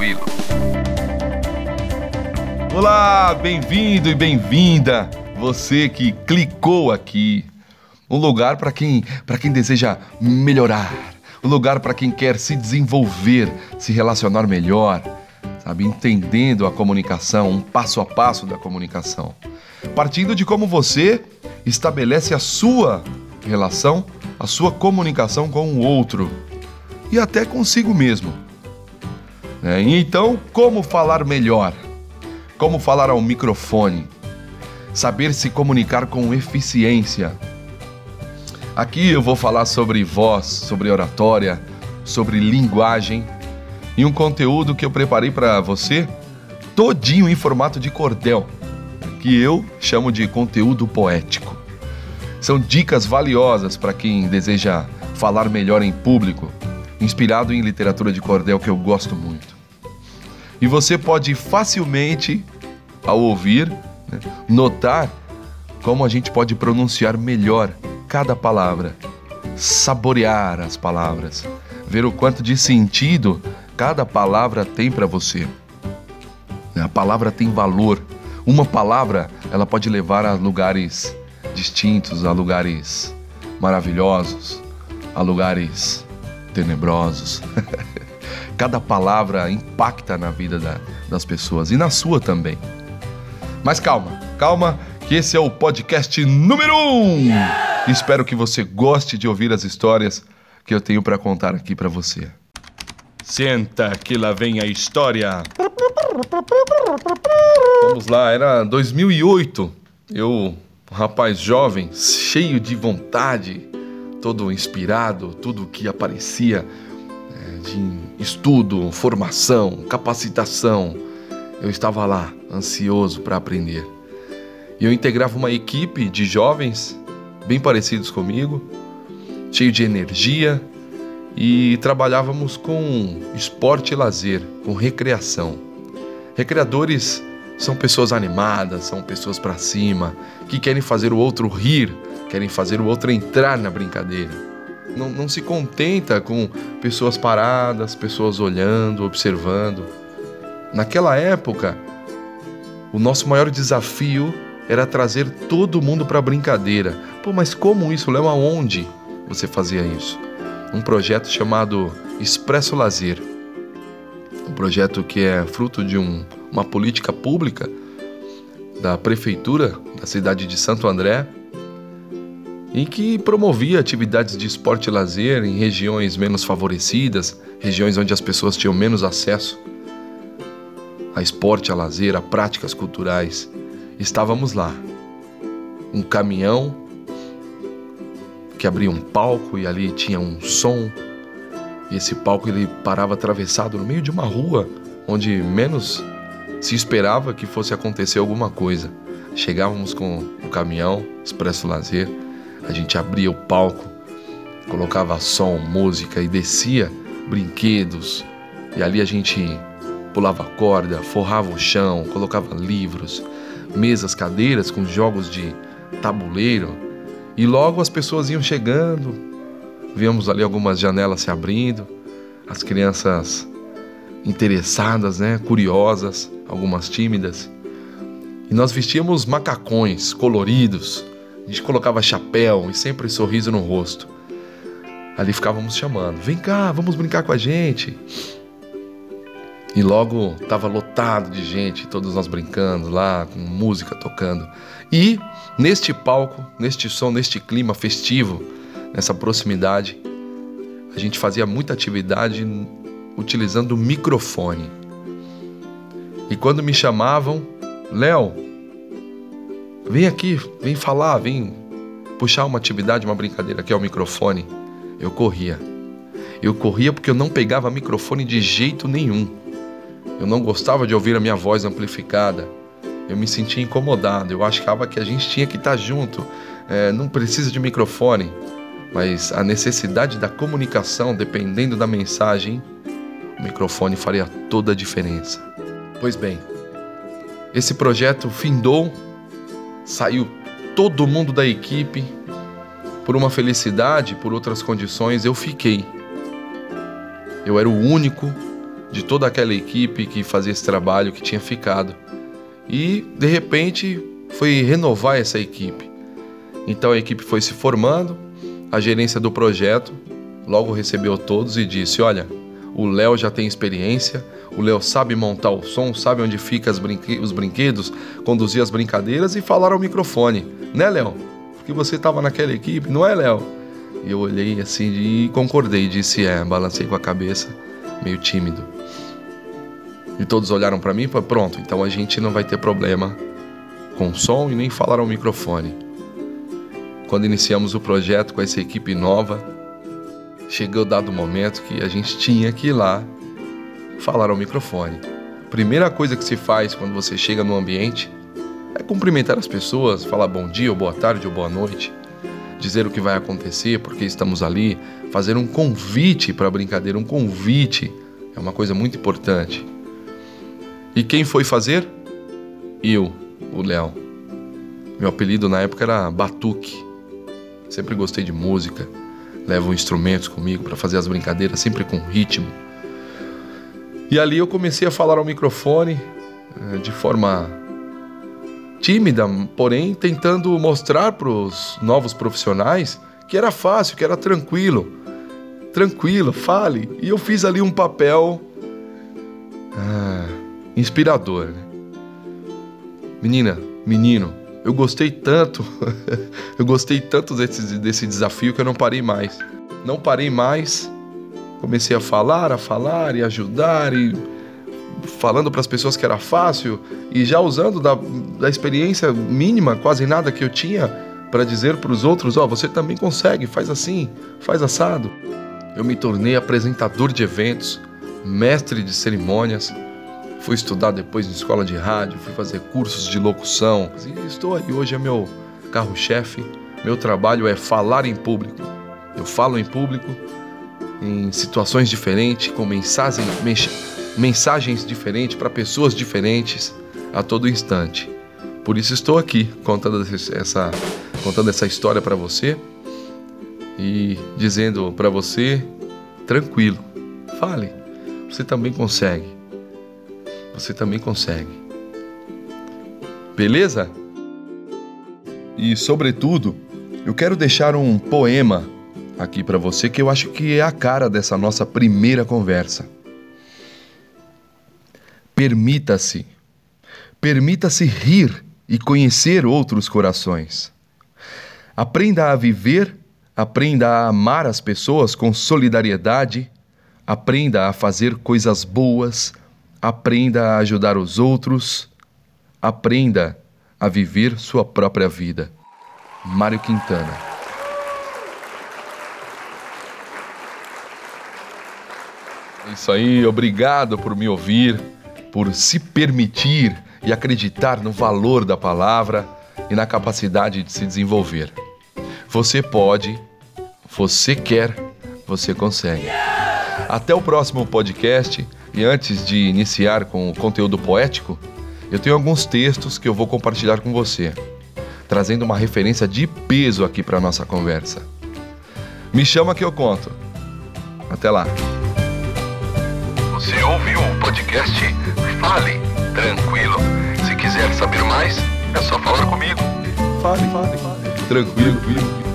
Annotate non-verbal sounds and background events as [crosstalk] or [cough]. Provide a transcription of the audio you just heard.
tranquilo. Olá, bem-vindo e bem-vinda. Você que clicou aqui. Um lugar para quem, para quem deseja melhorar. Um lugar para quem quer se desenvolver, se relacionar melhor, sabe, entendendo a comunicação, um passo a passo da comunicação. Partindo de como você estabelece a sua relação, a sua comunicação com o outro e até consigo mesmo. É, então, como falar melhor? Como falar ao microfone? Saber se comunicar com eficiência. Aqui eu vou falar sobre voz, sobre oratória, sobre linguagem e um conteúdo que eu preparei para você todinho em formato de cordel, que eu chamo de conteúdo poético. São dicas valiosas para quem deseja falar melhor em público, inspirado em literatura de cordel que eu gosto muito. E você pode facilmente, ao ouvir, né, notar como a gente pode pronunciar melhor cada palavra, saborear as palavras, ver o quanto de sentido cada palavra tem para você. A palavra tem valor. Uma palavra, ela pode levar a lugares distintos, a lugares maravilhosos, a lugares tenebrosos. [laughs] Cada palavra impacta na vida da, das pessoas e na sua também. Mas calma, calma, que esse é o podcast número 1. Um. Espero que você goste de ouvir as histórias que eu tenho para contar aqui para você. Senta que lá vem a história. Vamos lá, era 2008. Eu, um rapaz jovem, cheio de vontade, todo inspirado, tudo que aparecia de estudo, formação, capacitação. Eu estava lá, ansioso para aprender. E eu integrava uma equipe de jovens bem parecidos comigo, cheio de energia, e trabalhávamos com esporte e lazer, com recreação. Recreadores são pessoas animadas, são pessoas para cima, que querem fazer o outro rir, querem fazer o outro entrar na brincadeira não, não se contenta com pessoas paradas, pessoas olhando, observando. Naquela época, o nosso maior desafio era trazer todo mundo para a brincadeira. Pô, mas como isso? Leva aonde você fazia isso? Um projeto chamado Expresso Lazer. Um projeto que é fruto de um, uma política pública da prefeitura da cidade de Santo André, e que promovia atividades de esporte e lazer em regiões menos favorecidas, regiões onde as pessoas tinham menos acesso a esporte, a lazer, a práticas culturais. Estávamos lá. Um caminhão que abria um palco e ali tinha um som. E esse palco ele parava atravessado no meio de uma rua onde menos se esperava que fosse acontecer alguma coisa. Chegávamos com o caminhão Expresso Lazer a gente abria o palco, colocava som, música e descia brinquedos. E ali a gente pulava corda, forrava o chão, colocava livros, mesas, cadeiras com jogos de tabuleiro. E logo as pessoas iam chegando, víamos ali algumas janelas se abrindo, as crianças interessadas, né, curiosas, algumas tímidas. E nós vestíamos macacões coloridos, a gente colocava chapéu e sempre sorriso no rosto. Ali ficávamos chamando: vem cá, vamos brincar com a gente. E logo estava lotado de gente, todos nós brincando lá, com música tocando. E neste palco, neste som, neste clima festivo, nessa proximidade, a gente fazia muita atividade utilizando o microfone. E quando me chamavam, Léo, Vem aqui, vem falar, vem puxar uma atividade, uma brincadeira que é o microfone. Eu corria. Eu corria porque eu não pegava microfone de jeito nenhum. Eu não gostava de ouvir a minha voz amplificada. Eu me sentia incomodado. Eu achava que a gente tinha que estar junto. É, não precisa de microfone. Mas a necessidade da comunicação, dependendo da mensagem, o microfone faria toda a diferença. Pois bem, esse projeto findou Saiu todo mundo da equipe. Por uma felicidade, por outras condições, eu fiquei. Eu era o único de toda aquela equipe que fazia esse trabalho que tinha ficado. E de repente foi renovar essa equipe. Então a equipe foi se formando, a gerência do projeto logo recebeu todos e disse: Olha, o Léo já tem experiência, o Léo sabe montar o som, sabe onde fica brinque os brinquedos, conduzir as brincadeiras e falar ao microfone. Né, Léo? Porque você estava naquela equipe, não é, Léo? E eu olhei assim e concordei, disse: É, balancei com a cabeça, meio tímido. E todos olharam para mim e falaram: Pronto, então a gente não vai ter problema com o som e nem falar ao microfone. Quando iniciamos o projeto com essa equipe nova, chegou dado momento que a gente tinha que ir lá falar ao microfone. Primeira coisa que se faz quando você chega no ambiente é cumprimentar as pessoas, falar bom dia, ou boa tarde, ou boa noite, dizer o que vai acontecer, porque estamos ali, fazer um convite para a brincadeira, um convite é uma coisa muito importante. E quem foi fazer? Eu, o Léo. Meu apelido na época era Batuque. Sempre gostei de música, levo instrumentos comigo para fazer as brincadeiras, sempre com ritmo. E ali eu comecei a falar ao microfone eh, de forma tímida, porém tentando mostrar para os novos profissionais que era fácil, que era tranquilo. Tranquilo, fale. E eu fiz ali um papel ah, inspirador. Né? Menina, menino, eu gostei tanto, [laughs] eu gostei tanto desse, desse desafio que eu não parei mais. Não parei mais, comecei a falar, a falar e ajudar e falando para as pessoas que era fácil e já usando da, da experiência mínima, quase nada que eu tinha para dizer para os outros: ó, oh, você também consegue, faz assim, faz assado. Eu me tornei apresentador de eventos, mestre de cerimônias Fui estudar depois em escola de rádio, fui fazer cursos de locução. E estou aí, hoje é meu carro-chefe. Meu trabalho é falar em público. Eu falo em público, em situações diferentes, com mensagem, mensagens diferentes para pessoas diferentes a todo instante. Por isso estou aqui contando essa, contando essa história para você e dizendo para você, tranquilo, fale, você também consegue você também consegue. Beleza? E, sobretudo, eu quero deixar um poema aqui para você que eu acho que é a cara dessa nossa primeira conversa. Permita-se, permita-se rir e conhecer outros corações. Aprenda a viver, aprenda a amar as pessoas com solidariedade, aprenda a fazer coisas boas, aprenda a ajudar os outros, aprenda a viver sua própria vida. Mário Quintana. Isso aí, obrigado por me ouvir, por se permitir e acreditar no valor da palavra e na capacidade de se desenvolver. Você pode, você quer, você consegue. Até o próximo podcast e antes de iniciar com o conteúdo poético, eu tenho alguns textos que eu vou compartilhar com você, trazendo uma referência de peso aqui para nossa conversa. Me chama que eu conto. Até lá. Você ouviu o podcast Fale Tranquilo. Se quiser saber mais, é só falar comigo. Fale, fale, fale. Tranquilo, tranquilo.